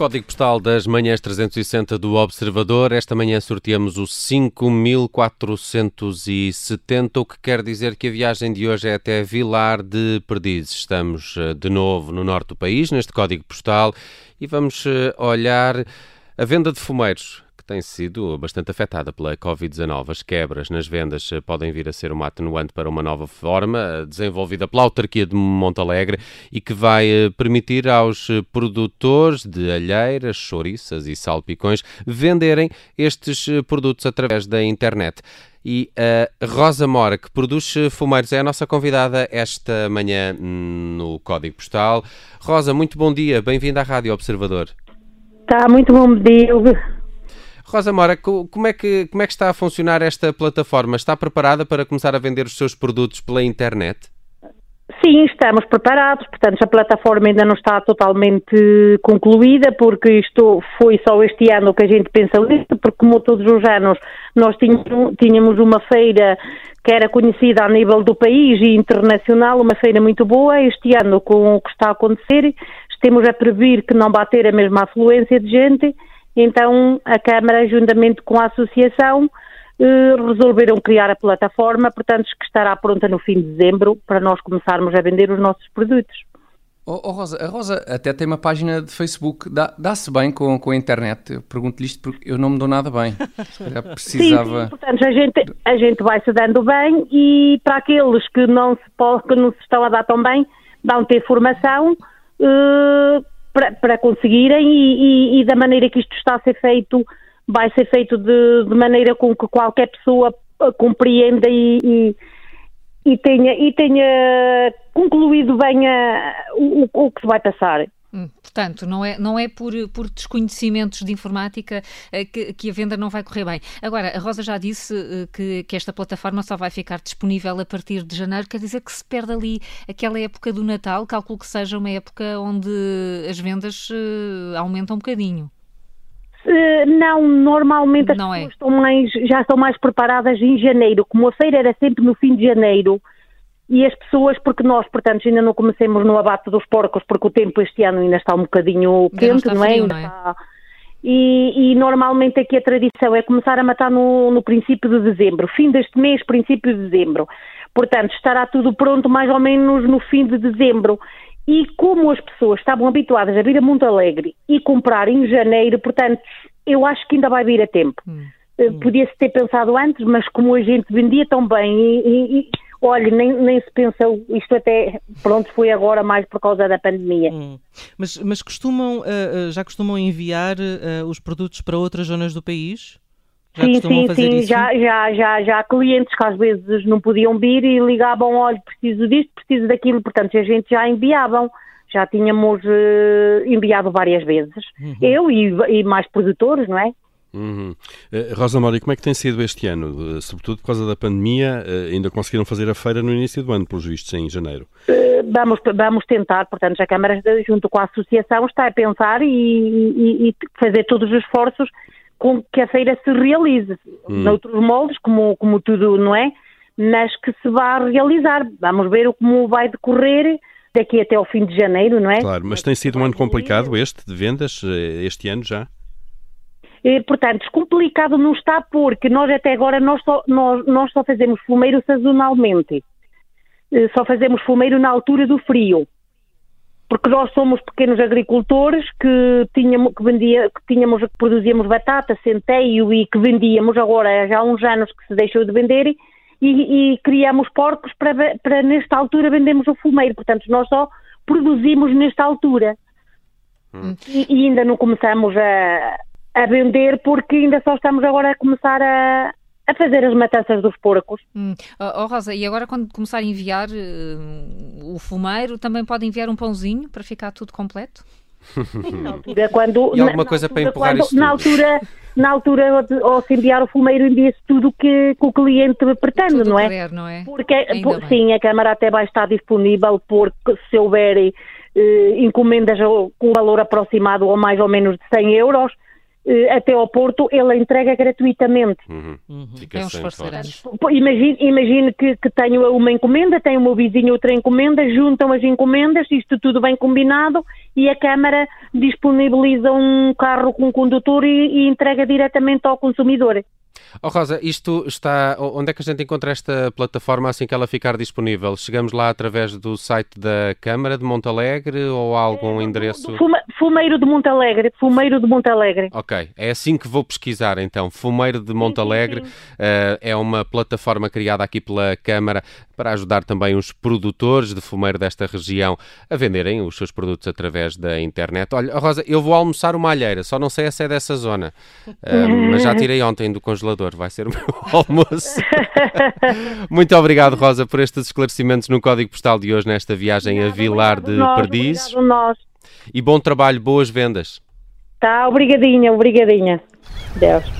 código postal das manhãs 360 do Observador. Esta manhã sorteamos o 5470, o que quer dizer que a viagem de hoje é até Vilar de Perdizes. Estamos eh, de novo no norte do país, neste código postal, e vamos eh, olhar a venda de fumeiros tem sido bastante afetada pela Covid-19. As quebras nas vendas eh, podem vir a ser uma atenuante para uma nova forma eh, desenvolvida pela autarquia de Montalegre e que vai eh, permitir aos produtores de alheiras, chouriças e salpicões venderem estes produtos através da internet. E a Rosa Mora, que produz fumeiros, é a nossa convidada esta manhã hum, no Código Postal. Rosa, muito bom dia, bem-vinda à Rádio Observador. Tá, muito bom dia. Rosa Mora, como é, que, como é que está a funcionar esta plataforma? Está preparada para começar a vender os seus produtos pela internet? Sim, estamos preparados, portanto a plataforma ainda não está totalmente concluída, porque isto foi só este ano que a gente pensou nisto, porque como todos os anos nós tínhamos uma feira que era conhecida a nível do país e internacional, uma feira muito boa, este ano com o que está a acontecer, temos a prever que não vai ter a mesma afluência de gente, então, a Câmara, juntamente com a Associação, eh, resolveram criar a plataforma, portanto, que estará pronta no fim de dezembro para nós começarmos a vender os nossos produtos. Oh, oh Rosa, a Rosa até tem uma página de Facebook, dá-se bem com, com a internet? Eu pergunto-lhe isto porque eu não me dou nada bem. precisava... Sim, sim, portanto, a gente, a gente vai se dando bem e para aqueles que não se, que não se estão a dar tão bem, dão ter formação, uh, para, para conseguirem e, e, e, da maneira que isto está a ser feito, vai ser feito de, de maneira com que qualquer pessoa eh, compreenda e, e, tenha, e tenha concluído bem a, o, o que se vai passar. Hum, portanto, não é, não é por, por desconhecimentos de informática uh, que, que, a venda não vai correr bem. Agora, a Rosa já disse uh, que, que, esta plataforma só vai ficar disponível a partir de janeiro, quer dizer que se perde ali aquela época do Natal, calculo que seja uma época onde as vendas uh, aumentam um bocadinho. Não, normalmente as não é. pessoas é. estão mais, já estão mais preparadas em janeiro. Como a feira era sempre no fim de janeiro, e as pessoas, porque nós, portanto, ainda não comecemos no abate dos porcos, porque o tempo este ano ainda está um bocadinho quente, não, não, é? Frio, não é? Está... E, e, normalmente aqui a tradição é começar a matar no, no, princípio de dezembro, fim deste mês, princípio de dezembro. Portanto, estará tudo pronto mais ou menos no fim de dezembro. E como as pessoas estavam habituadas a vir a Monte Alegre e comprar em janeiro, portanto, eu acho que ainda vai vir a tempo. Hum. Eh, podia-se ter pensado antes, mas como a gente vendia tão bem e, e Olha, nem, nem se pensou, isto até, pronto, foi agora mais por causa da pandemia. Hum. Mas, mas costumam, uh, já costumam enviar uh, os produtos para outras zonas do país? Já sim, sim, sim, isso? já, já, já, já há clientes que às vezes não podiam vir e ligavam, olha, preciso disto, preciso daquilo, portanto a gente já enviavam, já tínhamos uh, enviado várias vezes, uhum. eu e, e mais produtores, não é? Uhum. Uh, Rosa Mori, como é que tem sido este ano? Uh, sobretudo por causa da pandemia, uh, ainda conseguiram fazer a feira no início do ano, pelos vistos, em janeiro? vamos, vamos tentar, portanto, a Câmara, junto com a Associação, está a pensar e, e, e fazer todos os esforços com que a feira se realize, uhum. noutros moldes, como, como tudo, não é? Mas que se vá realizar. Vamos ver como vai decorrer daqui até ao fim de janeiro, não é? Claro, mas tem sido um ano complicado este de vendas, este ano já? Eh, portanto, complicado não está porque nós até agora nós só, nós, nós só fazemos fumeiro sazonalmente. Eh, só fazemos fumeiro na altura do frio. Porque nós somos pequenos agricultores que tínhamos, que vendia, que tínhamos, que produzíamos batata, centeio e que vendíamos agora já há uns anos que se deixou de vender e, e criamos porcos para, para nesta altura vendermos o fumeiro. Portanto, nós só produzimos nesta altura. Hum. E, e ainda não começamos a, a vender porque ainda só estamos agora a começar a, a fazer as matanças dos porcos. Hum. Oh, oh, Rosa, e agora quando começar a enviar uh, o fumeiro, também pode enviar um pãozinho para ficar tudo completo? na altura, quando, e alguma coisa para empurrar quando, isso na altura, na altura, ao se enviar o fumeiro, envia-se tudo que, que, o cliente pretende, tudo não é? Querer, não é? Porque, por, sim, a Câmara até vai estar disponível porque se houver eh, encomendas com valor aproximado ou mais ou menos de 100 euros, até ao Porto, ele entrega gratuitamente. Uhum. Uhum. É um esforço Imagine, imagine que, que tenho uma encomenda, tenho o meu vizinho outra encomenda, juntam as encomendas, isto tudo bem combinado, e a Câmara disponibiliza um carro com condutor e, e entrega diretamente ao consumidor. Oh Rosa, isto está. Onde é que a gente encontra esta plataforma assim que ela ficar disponível? Chegamos lá através do site da Câmara de Montalegre ou há algum é, endereço? Fumeiro de Montalegre, Fumeiro de Montalegre. Ok, é assim que vou pesquisar então. Fumeiro de Montalegre uh, é uma plataforma criada aqui pela Câmara para ajudar também os produtores de fumeiro desta região a venderem os seus produtos através da internet. Olha, Rosa, eu vou almoçar uma alheira, só não sei se é dessa zona, uh, mas já tirei ontem do congelador vai ser o meu almoço. Muito obrigado, Rosa, por estes esclarecimentos no código postal de hoje, nesta viagem a Vilar de nós, Perdizes. Nós. E bom trabalho, boas vendas. Tá, obrigadinha, obrigadinha. Deus.